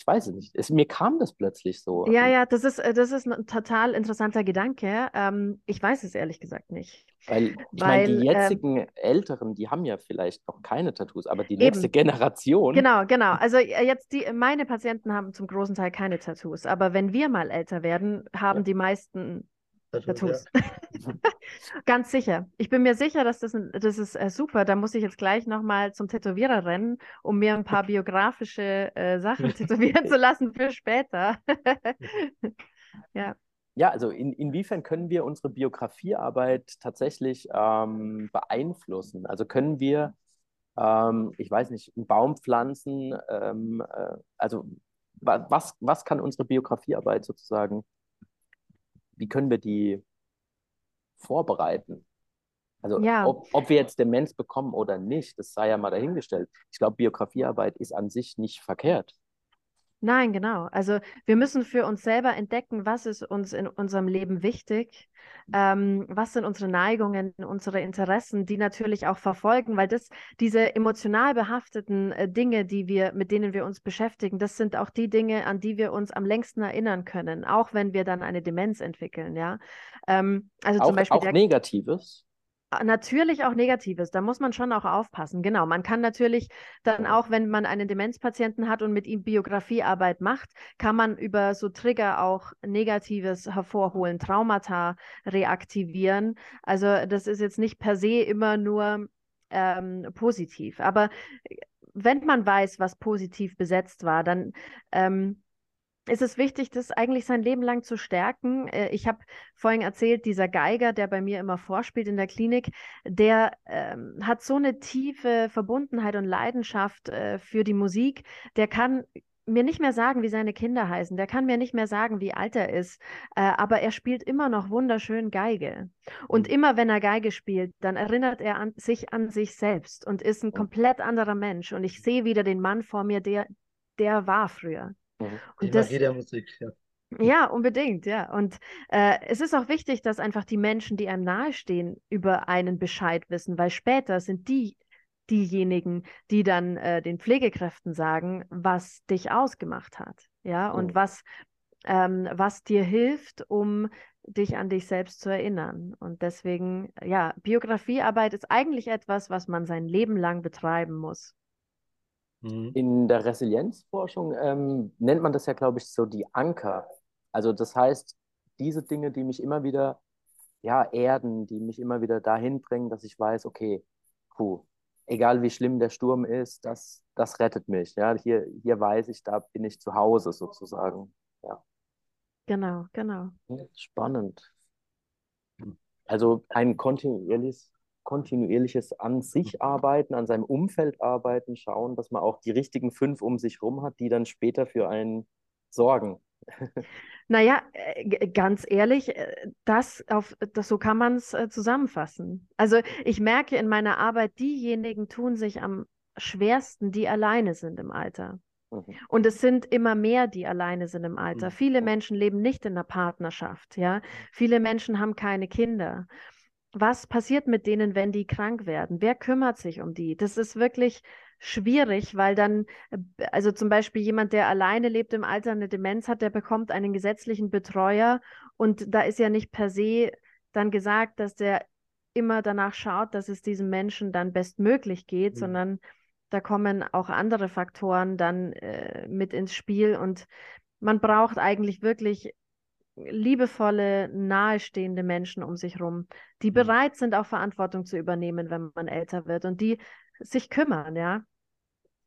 Ich weiß es nicht. Es, mir kam das plötzlich so. Ja, ja, das ist, äh, das ist ein total interessanter Gedanke. Ähm, ich weiß es ehrlich gesagt nicht. Weil, ich meine, die ähm, jetzigen ähm, Älteren, die haben ja vielleicht noch keine Tattoos, aber die nächste eben. Generation. Genau, genau. Also äh, jetzt die, meine Patienten haben zum großen Teil keine Tattoos, aber wenn wir mal älter werden, haben ja. die meisten Tattoos. Ja. [laughs] Ganz sicher. Ich bin mir sicher, dass das, das ist äh, super. Da muss ich jetzt gleich nochmal zum Tätowierer rennen, um mir ein paar [laughs] biografische äh, Sachen [laughs] tätowieren zu lassen für später. ja. ja, also in, inwiefern können wir unsere Biografiearbeit tatsächlich ähm, beeinflussen? Also können wir, ähm, ich weiß nicht, einen Baum pflanzen? Ähm, äh, also was, was kann unsere Biografiearbeit sozusagen, wie können wir die vorbereiten? Also ja. ob, ob wir jetzt Demenz bekommen oder nicht, das sei ja mal dahingestellt. Ich glaube, Biografiearbeit ist an sich nicht verkehrt. Nein, genau. Also wir müssen für uns selber entdecken, was ist uns in unserem Leben wichtig, ähm, was sind unsere Neigungen, unsere Interessen, die natürlich auch verfolgen, weil das diese emotional behafteten äh, Dinge, die wir, mit denen wir uns beschäftigen, das sind auch die Dinge, an die wir uns am längsten erinnern können, auch wenn wir dann eine Demenz entwickeln, ja. Ähm, also auch, zum Beispiel auch der, Negatives. Natürlich auch Negatives, da muss man schon auch aufpassen. Genau, man kann natürlich dann auch, wenn man einen Demenzpatienten hat und mit ihm Biografiearbeit macht, kann man über so Trigger auch Negatives hervorholen, Traumata reaktivieren. Also das ist jetzt nicht per se immer nur ähm, positiv. Aber wenn man weiß, was positiv besetzt war, dann ähm, ist es wichtig, das eigentlich sein Leben lang zu stärken. Äh, ich habe vorhin erzählt, dieser Geiger, der bei mir immer vorspielt in der Klinik, der ähm, hat so eine tiefe Verbundenheit und Leidenschaft äh, für die Musik. Der kann mir nicht mehr sagen, wie seine Kinder heißen. Der kann mir nicht mehr sagen, wie alt er ist. Äh, aber er spielt immer noch wunderschön Geige. Und mhm. immer wenn er Geige spielt, dann erinnert er an, sich an sich selbst und ist ein komplett anderer Mensch. Und ich sehe wieder den Mann vor mir, der, der war früher. Mhm. Und das, der Musik, ja. Ja, unbedingt, ja. Und äh, es ist auch wichtig, dass einfach die Menschen, die einem nahestehen, über einen Bescheid wissen, weil später sind die diejenigen, die dann äh, den Pflegekräften sagen, was dich ausgemacht hat, ja, und mhm. was, ähm, was dir hilft, um dich an dich selbst zu erinnern. Und deswegen, ja, Biografiearbeit ist eigentlich etwas, was man sein Leben lang betreiben muss. Mhm. In der Resilienzforschung ähm, nennt man das ja, glaube ich, so die Anker. Also das heißt, diese Dinge, die mich immer wieder ja, erden, die mich immer wieder dahin bringen, dass ich weiß, okay, puh, egal wie schlimm der Sturm ist, das, das rettet mich. Ja? Hier, hier weiß ich, da bin ich zu Hause sozusagen. Ja. Genau, genau. Spannend. Also ein kontinuierliches kontinuierliches an sich arbeiten, an seinem Umfeld arbeiten, schauen, dass man auch die richtigen fünf um sich rum hat, die dann später für einen sorgen. Naja, äh, ganz ehrlich, äh, das auf, das, so kann man es äh, zusammenfassen. Also ich merke in meiner Arbeit, diejenigen tun sich am schwersten, die alleine sind im Alter. Mhm. Und es sind immer mehr, die alleine sind im Alter. Mhm. Viele Menschen leben nicht in einer Partnerschaft, ja. Viele Menschen haben keine Kinder was passiert mit denen, wenn die krank werden? Wer kümmert sich um die? Das ist wirklich schwierig, weil dann, äh, also zum Beispiel jemand, der alleine lebt im Alter, eine Demenz hat, der bekommt einen gesetzlichen Betreuer und da ist ja nicht per se dann gesagt, dass der immer danach schaut, dass es diesem Menschen dann bestmöglich geht, mhm. sondern da kommen auch andere Faktoren dann äh, mit ins Spiel und man braucht eigentlich wirklich liebevolle, nahestehende Menschen um sich herum, die mhm. bereit sind, auch Verantwortung zu übernehmen, wenn man älter wird und die sich kümmern, ja.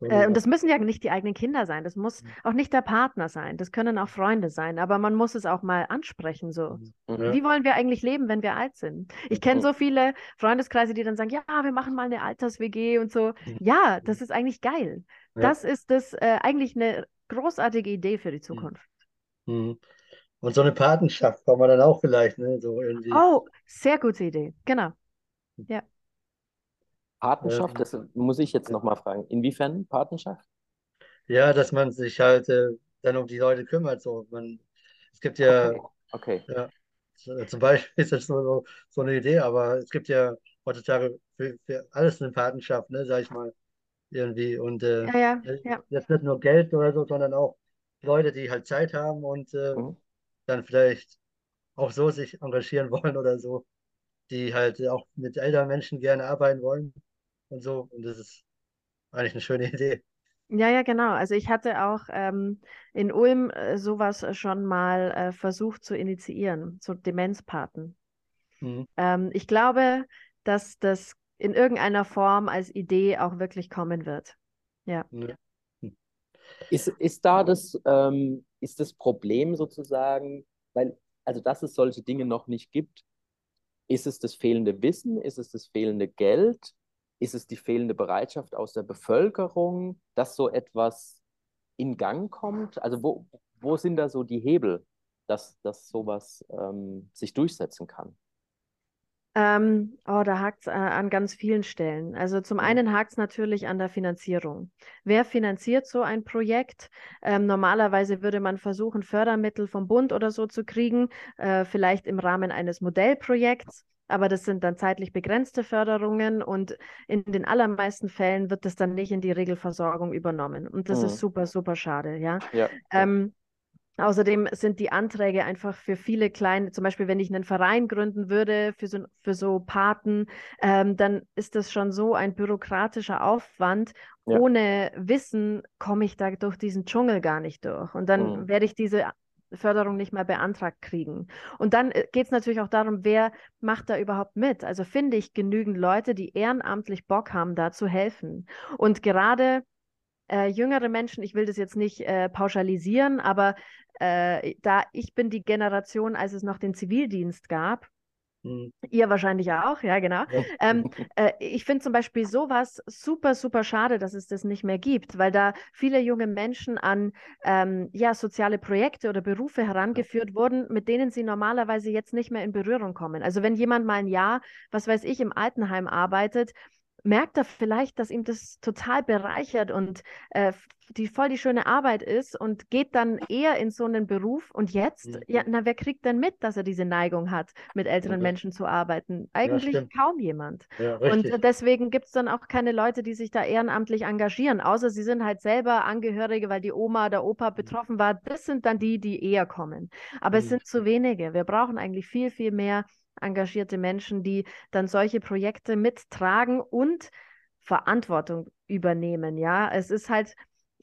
Äh, und das müssen ja nicht die eigenen Kinder sein, das muss mhm. auch nicht der Partner sein, das können auch Freunde sein, aber man muss es auch mal ansprechen, so. Mhm. Ja. Wie wollen wir eigentlich leben, wenn wir alt sind? Ich kenne so viele Freundeskreise, die dann sagen, ja, wir machen mal eine Alters-WG und so. Ja, das ist eigentlich geil. Ja. Das ist das äh, eigentlich eine großartige Idee für die Zukunft. Mhm. Und so eine Patenschaft kann man dann auch vielleicht, ne? So irgendwie. Oh, sehr gute Idee. Genau. Ja. Patenschaft, das muss ich jetzt nochmal fragen. Inwiefern Patenschaft? Ja, dass man sich halt äh, dann um die Leute kümmert. So. Man, es gibt ja, okay. okay. ja zum Beispiel [laughs] ist das so, so eine Idee, aber es gibt ja heutzutage für, für alles eine Patenschaft, ne, sag ich mal, irgendwie. Und äh, ja, ja, ja. jetzt nicht nur Geld oder so, sondern auch Leute, die halt Zeit haben und äh, mhm dann vielleicht auch so sich engagieren wollen oder so, die halt auch mit älteren Menschen gerne arbeiten wollen und so. Und das ist eigentlich eine schöne [laughs] Idee. Ja, ja, genau. Also ich hatte auch ähm, in Ulm äh, sowas schon mal äh, versucht zu initiieren, so Demenzpaten. Mhm. Ähm, ich glaube, dass das in irgendeiner Form als Idee auch wirklich kommen wird. Ja. ja. Ist, ist da das, ähm, ist das Problem sozusagen, weil also dass es solche Dinge noch nicht gibt, ist es das fehlende Wissen? Ist es das fehlende Geld? Ist es die fehlende Bereitschaft aus der Bevölkerung, dass so etwas in Gang kommt? Also wo, wo sind da so die Hebel, dass, dass sowas ähm, sich durchsetzen kann? Ähm, oh, da hakt es äh, an ganz vielen Stellen. Also zum einen hakt es natürlich an der Finanzierung. Wer finanziert so ein Projekt? Ähm, normalerweise würde man versuchen, Fördermittel vom Bund oder so zu kriegen, äh, vielleicht im Rahmen eines Modellprojekts. Aber das sind dann zeitlich begrenzte Förderungen und in den allermeisten Fällen wird das dann nicht in die Regelversorgung übernommen. Und das mhm. ist super, super schade, ja. ja, ähm, Außerdem sind die Anträge einfach für viele kleine, zum Beispiel wenn ich einen Verein gründen würde für so, für so Paten, ähm, dann ist das schon so ein bürokratischer Aufwand. Ja. Ohne Wissen komme ich da durch diesen Dschungel gar nicht durch. Und dann mhm. werde ich diese Förderung nicht mehr beantragt kriegen. Und dann äh, geht es natürlich auch darum, wer macht da überhaupt mit? Also finde ich genügend Leute, die ehrenamtlich Bock haben, da zu helfen. Und gerade äh, jüngere Menschen, ich will das jetzt nicht äh, pauschalisieren, aber äh, da ich bin die Generation, als es noch den Zivildienst gab, hm. Ihr wahrscheinlich auch, ja, genau. Ja. Ähm, [laughs] äh, ich finde zum Beispiel sowas super, super schade, dass es das nicht mehr gibt, weil da viele junge Menschen an ähm, ja, soziale Projekte oder Berufe herangeführt ja. wurden, mit denen sie normalerweise jetzt nicht mehr in Berührung kommen. Also wenn jemand mal ein Jahr, was weiß ich, im Altenheim arbeitet, merkt er vielleicht, dass ihm das total bereichert und äh, die voll die schöne Arbeit ist und geht dann eher in so einen Beruf. Und jetzt, mhm. ja, na, wer kriegt denn mit, dass er diese Neigung hat, mit älteren okay. Menschen zu arbeiten? Eigentlich ja, kaum jemand. Ja, und deswegen gibt es dann auch keine Leute, die sich da ehrenamtlich engagieren, außer sie sind halt selber Angehörige, weil die Oma oder Opa mhm. betroffen war. Das sind dann die, die eher kommen. Aber mhm. es sind zu wenige. Wir brauchen eigentlich viel, viel mehr engagierte Menschen, die dann solche Projekte mittragen und Verantwortung übernehmen. Ja, es ist halt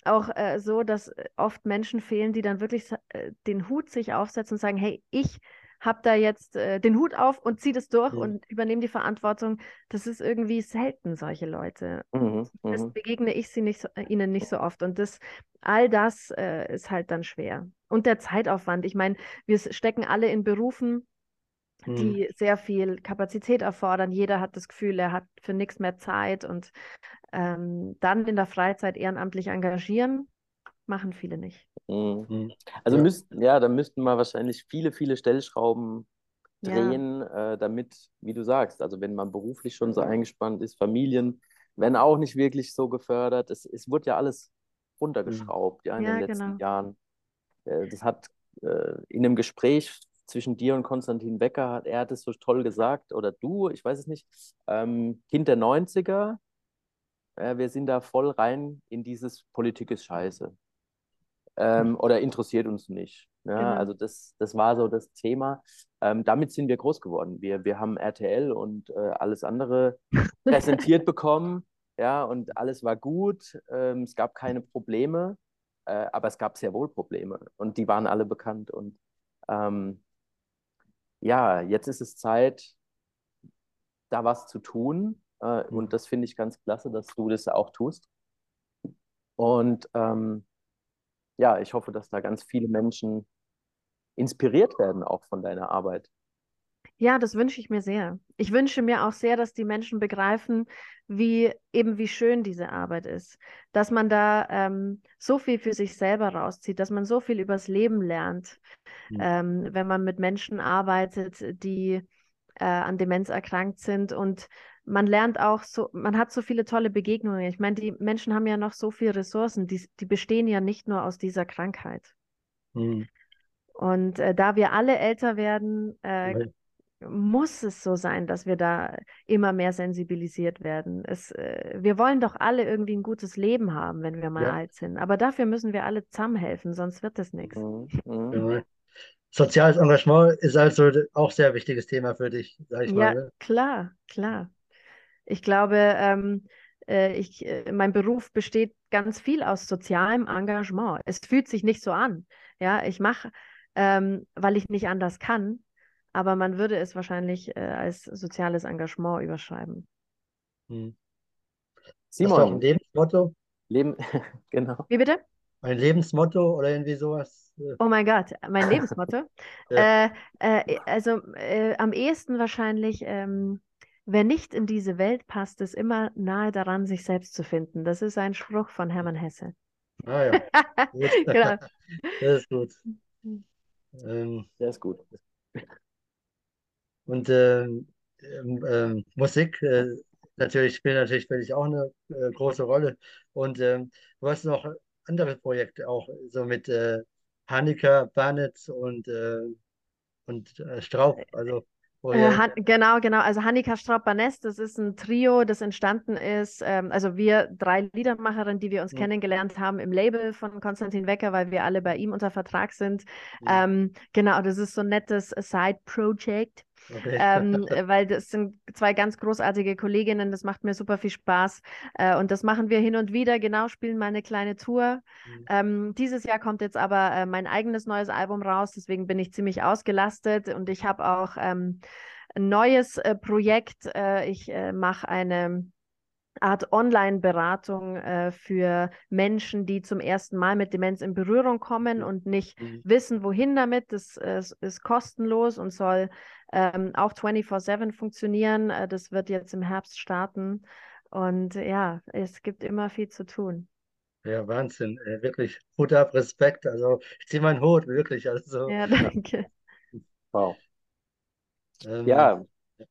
auch äh, so, dass äh, oft Menschen fehlen, die dann wirklich äh, den Hut sich aufsetzen und sagen, hey, ich habe da jetzt äh, den Hut auf und ziehe das durch mhm. und übernehme die Verantwortung. Das ist irgendwie selten, solche Leute. Mhm. Das mhm. begegne ich sie nicht so, ihnen nicht so oft. Und das, all das äh, ist halt dann schwer. Und der Zeitaufwand. Ich meine, wir stecken alle in Berufen, hm. die sehr viel Kapazität erfordern. Jeder hat das Gefühl, er hat für nichts mehr Zeit und ähm, dann in der Freizeit ehrenamtlich engagieren, machen viele nicht. Mhm. Hm. Also ja. müssten, ja, da müssten wir wahrscheinlich viele, viele Stellschrauben drehen, ja. äh, damit, wie du sagst, also wenn man beruflich schon so eingespannt ist, Familien werden auch nicht wirklich so gefördert. Es, es wird ja alles runtergeschraubt, ja, in ja, den letzten genau. Jahren. Äh, das hat äh, in einem Gespräch zwischen dir und Konstantin Becker, er hat es so toll gesagt, oder du, ich weiß es nicht, ähm, Kind der 90er, äh, wir sind da voll rein in dieses Politik ist scheiße. Ähm, oder interessiert uns nicht. Ja, genau. Also das, das war so das Thema. Ähm, damit sind wir groß geworden. Wir, wir haben RTL und äh, alles andere [laughs] präsentiert bekommen. Ja, und alles war gut. Ähm, es gab keine Probleme, äh, aber es gab sehr wohl Probleme. Und die waren alle bekannt. Und ähm, ja, jetzt ist es Zeit, da was zu tun. Äh, mhm. Und das finde ich ganz klasse, dass du das auch tust. Und ähm, ja, ich hoffe, dass da ganz viele Menschen inspiriert werden, auch von deiner Arbeit. Ja, das wünsche ich mir sehr. Ich wünsche mir auch sehr, dass die Menschen begreifen, wie eben wie schön diese Arbeit ist, dass man da ähm, so viel für sich selber rauszieht, dass man so viel übers Leben lernt, mhm. ähm, wenn man mit Menschen arbeitet, die äh, an Demenz erkrankt sind und man lernt auch so, man hat so viele tolle Begegnungen. Ich meine, die Menschen haben ja noch so viele Ressourcen, die, die bestehen ja nicht nur aus dieser Krankheit. Mhm. Und äh, da wir alle älter werden, äh, muss es so sein, dass wir da immer mehr sensibilisiert werden. Es, äh, wir wollen doch alle irgendwie ein gutes Leben haben, wenn wir mal ja. alt sind. Aber dafür müssen wir alle zusammenhelfen, sonst wird das nichts. Mhm. Mhm. Soziales Engagement ist also auch sehr wichtiges Thema für dich, sag ich ja, mal. Ja, ne? klar, klar. Ich glaube, ähm, äh, ich, äh, mein Beruf besteht ganz viel aus sozialem Engagement. Es fühlt sich nicht so an. Ja, ich mache, ähm, weil ich nicht anders kann, aber man würde es wahrscheinlich äh, als soziales Engagement überschreiben. Hm. Simon. Hast du auch ein Lebensmotto? Leben, [laughs] genau. Wie bitte? ein Lebensmotto oder irgendwie sowas? Oh mein Gott, mein Lebensmotto. [laughs] Ja. Äh, äh, also äh, am ehesten wahrscheinlich, ähm, wer nicht in diese Welt passt, ist immer nahe daran, sich selbst zu finden. Das ist ein Spruch von Hermann Hesse. Ah ja. [laughs] Genau. Das ist gut. Ähm, Der ist gut. Und ähm, ähm, ähm, Musik, äh, natürlich spielt natürlich für dich auch eine äh, große Rolle. Und ähm, du hast noch andere Projekte auch, so mit äh, Annika Barnett und, äh, und äh, Strauch. Also, Äh, Han genau, genau. Also Hannika Straub-Banest, das ist ein Trio, das entstanden ist. Ähm, also wir drei Liedermacherinnen, die wir uns Mhm. kennengelernt haben im Label von Konstantin Wecker, weil wir alle bei ihm unter Vertrag sind. Mhm. Ähm, genau, das ist so ein nettes Side-Project. Okay. ähm, äh, [laughs] weil das sind zwei ganz großartige Kolleginnen, das macht mir super viel Spaß. Äh, und das machen wir hin und wieder, genau, spielen mal eine kleine Tour. Mhm. Ähm, dieses Jahr kommt jetzt aber äh, mein eigenes neues Album raus, deswegen bin ich ziemlich ausgelastet und ich habe auch ähm, ein neues äh, Projekt. Äh, ich äh, mache eine Art Online-Beratung äh, für Menschen, die zum ersten Mal mit Demenz in Berührung kommen und nicht Mhm. wissen, wohin damit. Das äh, ist kostenlos und soll ähm, auch 24/7 funktionieren. Äh, das wird jetzt im Herbst starten. Und ja, es gibt immer viel zu tun. Ja, Wahnsinn. Wirklich Hut ab, Respekt. Also ich ziehe meinen Hut, wirklich. Also Ja, [laughs] danke. Wow. ähm, Ja,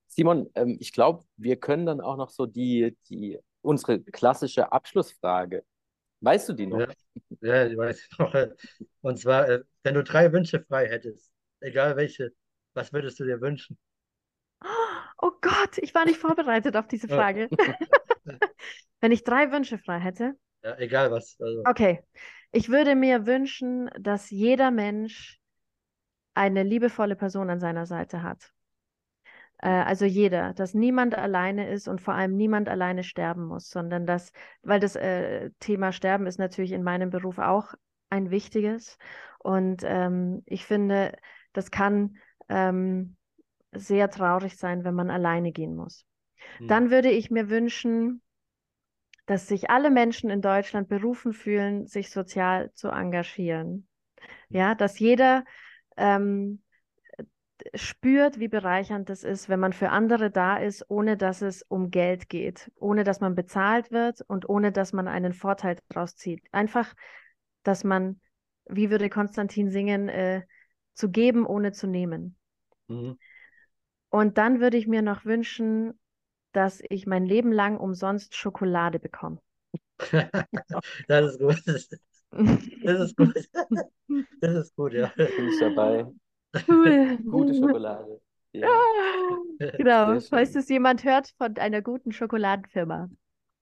Simon, ähm, ich glaube, wir können dann auch noch so die, die, unsere klassische Abschlussfrage. Weißt du die noch? Ja, ja, ich weiß noch. Und zwar, äh, wenn du drei Wünsche frei hättest, egal welche, was würdest du dir wünschen? Oh Gott, ich war nicht vorbereitet auf diese. Frage. [laughs] Wenn ich drei Wünsche frei hätte. Ja, egal was. Also, Okay, ich würde mir wünschen, dass jeder Mensch eine liebevolle Person an seiner Seite hat. Äh, also jeder, dass niemand alleine ist und vor allem niemand alleine sterben muss, sondern dass, weil das äh, Thema Sterben ist natürlich in meinem Beruf auch ein wichtiges. Und ähm, ich finde, das kann ähm, sehr traurig sein, wenn man alleine gehen muss. hm, Dann würde ich mir wünschen, dass sich alle Menschen in Deutschland berufen fühlen, sich sozial zu engagieren. Ja, dass jeder ähm, spürt, wie bereichernd es ist, wenn man für andere da ist, ohne dass es um Geld geht, ohne dass man bezahlt wird und ohne dass man einen Vorteil daraus zieht. Einfach, dass man, wie würde Konstantin singen, äh, zu geben, ohne zu nehmen. Mhm. Und dann würde ich mir noch wünschen, dass ich mein Leben lang umsonst Schokolade bekomme. [laughs] Das ist gut. Das ist gut. Das ist gut, ja. Bin ich dabei. Cool. [laughs] Gute Schokolade. Ja. Ja, genau. Falls es jemand hört von einer guten Schokoladenfirma.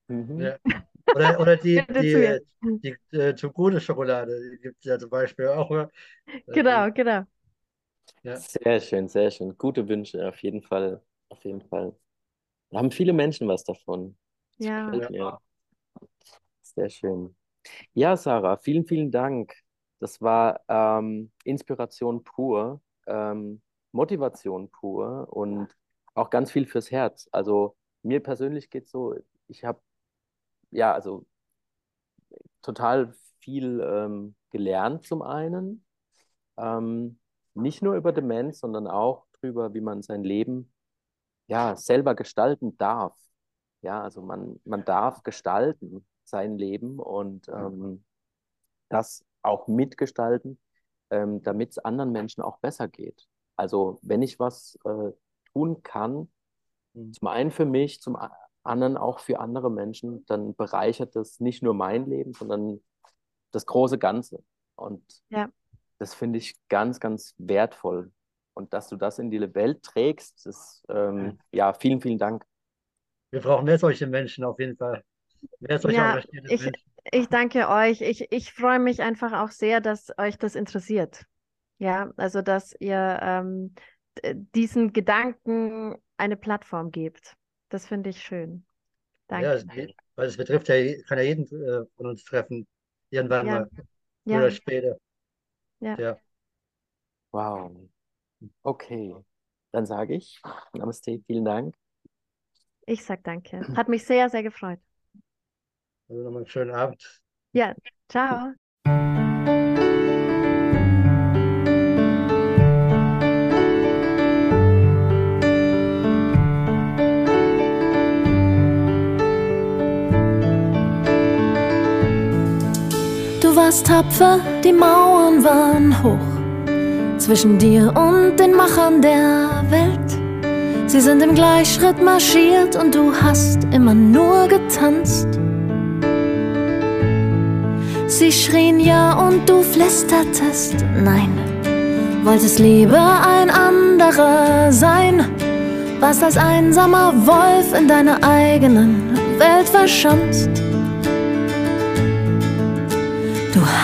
Mhm. Ja. Oder, oder die, die, zu äh, die, äh, zu gute Schokolade, die gibt es ja zum Beispiel auch. äh, Genau, genau. Ja. Sehr schön, sehr schön. Gute Wünsche, auf jeden Fall. Auf jeden Fall. Da haben viele Menschen was davon. Ja. mir. Sehr schön. Ja, Sarah, vielen, vielen Dank. Das war ähm, Inspiration pur, ähm, Motivation pur und auch ganz viel fürs Herz. Also mir persönlich geht es so, ich habe ja, also total viel ähm, gelernt zum einen. Ähm, nicht nur über Demenz, sondern auch darüber, wie man sein Leben ja selber gestalten darf. Ja, also man, man darf gestalten sein Leben und ähm, das auch mitgestalten, ähm, damit es anderen Menschen auch besser geht. Also wenn ich was äh, tun kann, Mhm. zum einen für mich, zum anderen auch für andere Menschen, dann bereichert das nicht nur mein Leben, sondern das große Ganze. Und Ja. Das finde ich ganz, ganz wertvoll. Und dass du das in die Welt trägst, das, ähm, ja, vielen, vielen Dank. Wir brauchen mehr solche Menschen auf jeden Fall. Mehr solche Ja, ich- Menschen. Ich danke euch. Ich, ich freue mich einfach auch sehr, dass euch das interessiert. Ja, also dass ihr ähm, diesen Gedanken eine Plattform gebt. Das finde ich schön. Ja, Danke. geht- weil es betrifft ja, kann ja jeden äh, von uns treffen. Irgendwann Ja. mal, früher Ja, oder später. Ja. Ja. Wow. Okay. Dann sage ich Namaste, vielen Dank. ich sag danke. [clears throat] Hat mich sehr, sehr gefreut. Also nochmal einen schönen Abend. Ja, ciao. Warst tapfer, die Mauern waren hoch zwischen dir und den Machern der Welt. Sie sind im Gleichschritt marschiert und du hast immer nur getanzt. Sie schrien ja und du flüstertest nein. Wolltest lieber ein anderer sein, warst als einsamer Wolf in deiner eigenen Welt verschanzt.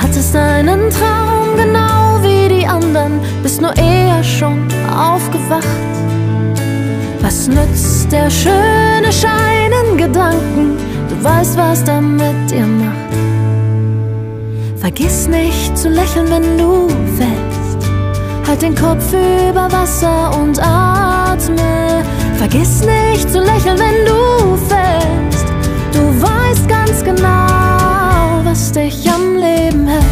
Hattest einen Traum, genau wie die anderen, bist nur eher schon aufgewacht. Was nützt der schöne Schein in Gedanken? Du weißt, was damit ihr macht. Vergiss nicht zu lächeln, wenn du fällst. Halt den Kopf über Wasser und atme. Vergiss nicht zu lächeln, wenn du fällst. Du weißt ganz genau, was dich am Leben hält.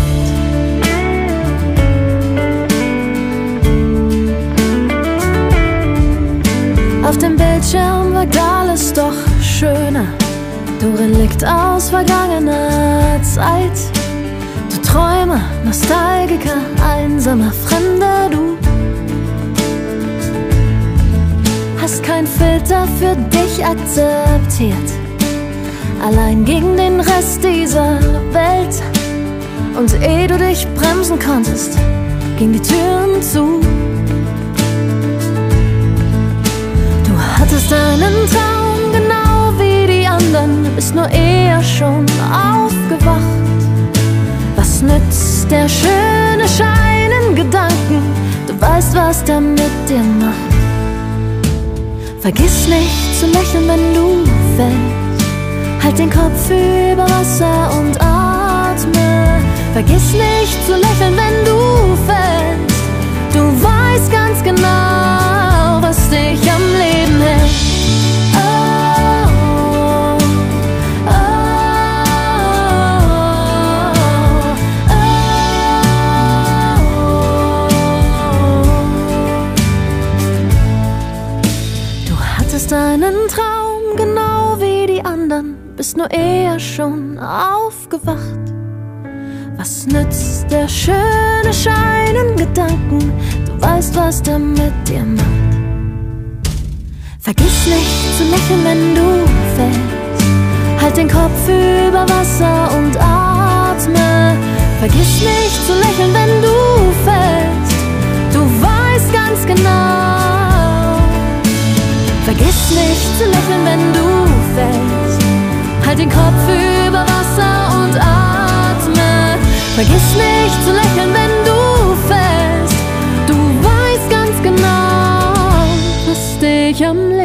Auf dem Bildschirm wirkt alles doch schöner. Du Relikt aus vergangener Zeit. Du Träumer, Nostalgiker, einsamer Fremder, du hast kein Filter für dich akzeptiert. Allein gegen den Rest dieser Welt. Und ehe du dich bremsen konntest, ging die Türen zu. Du hattest einen Traum, genau wie die anderen, bist nur eher schon aufgewacht. Was nützt der schöne Schein in Gedanken? Du weißt, was der mit dir macht. Vergiss nicht zu lächeln, wenn du fällst. Halt den Kopf über Wasser und atme. Vergiss nicht zu lächeln, wenn du bist nur eher schon aufgewacht. Was nützt der schöne Schein in Gedanken? Du weißt, was der mit dir macht. Vergiss nicht zu lächeln, wenn du fällst. Halt den Kopf über Wasser und atme. Vergiss nicht zu lächeln, wenn du fällst. Du weißt ganz genau. Vergiss nicht zu lächeln, wenn du fällst. Halt den Kopf über Wasser und atme. Vergiss nicht zu lächeln, wenn du fällst. Du weißt ganz genau, was dich am Leben.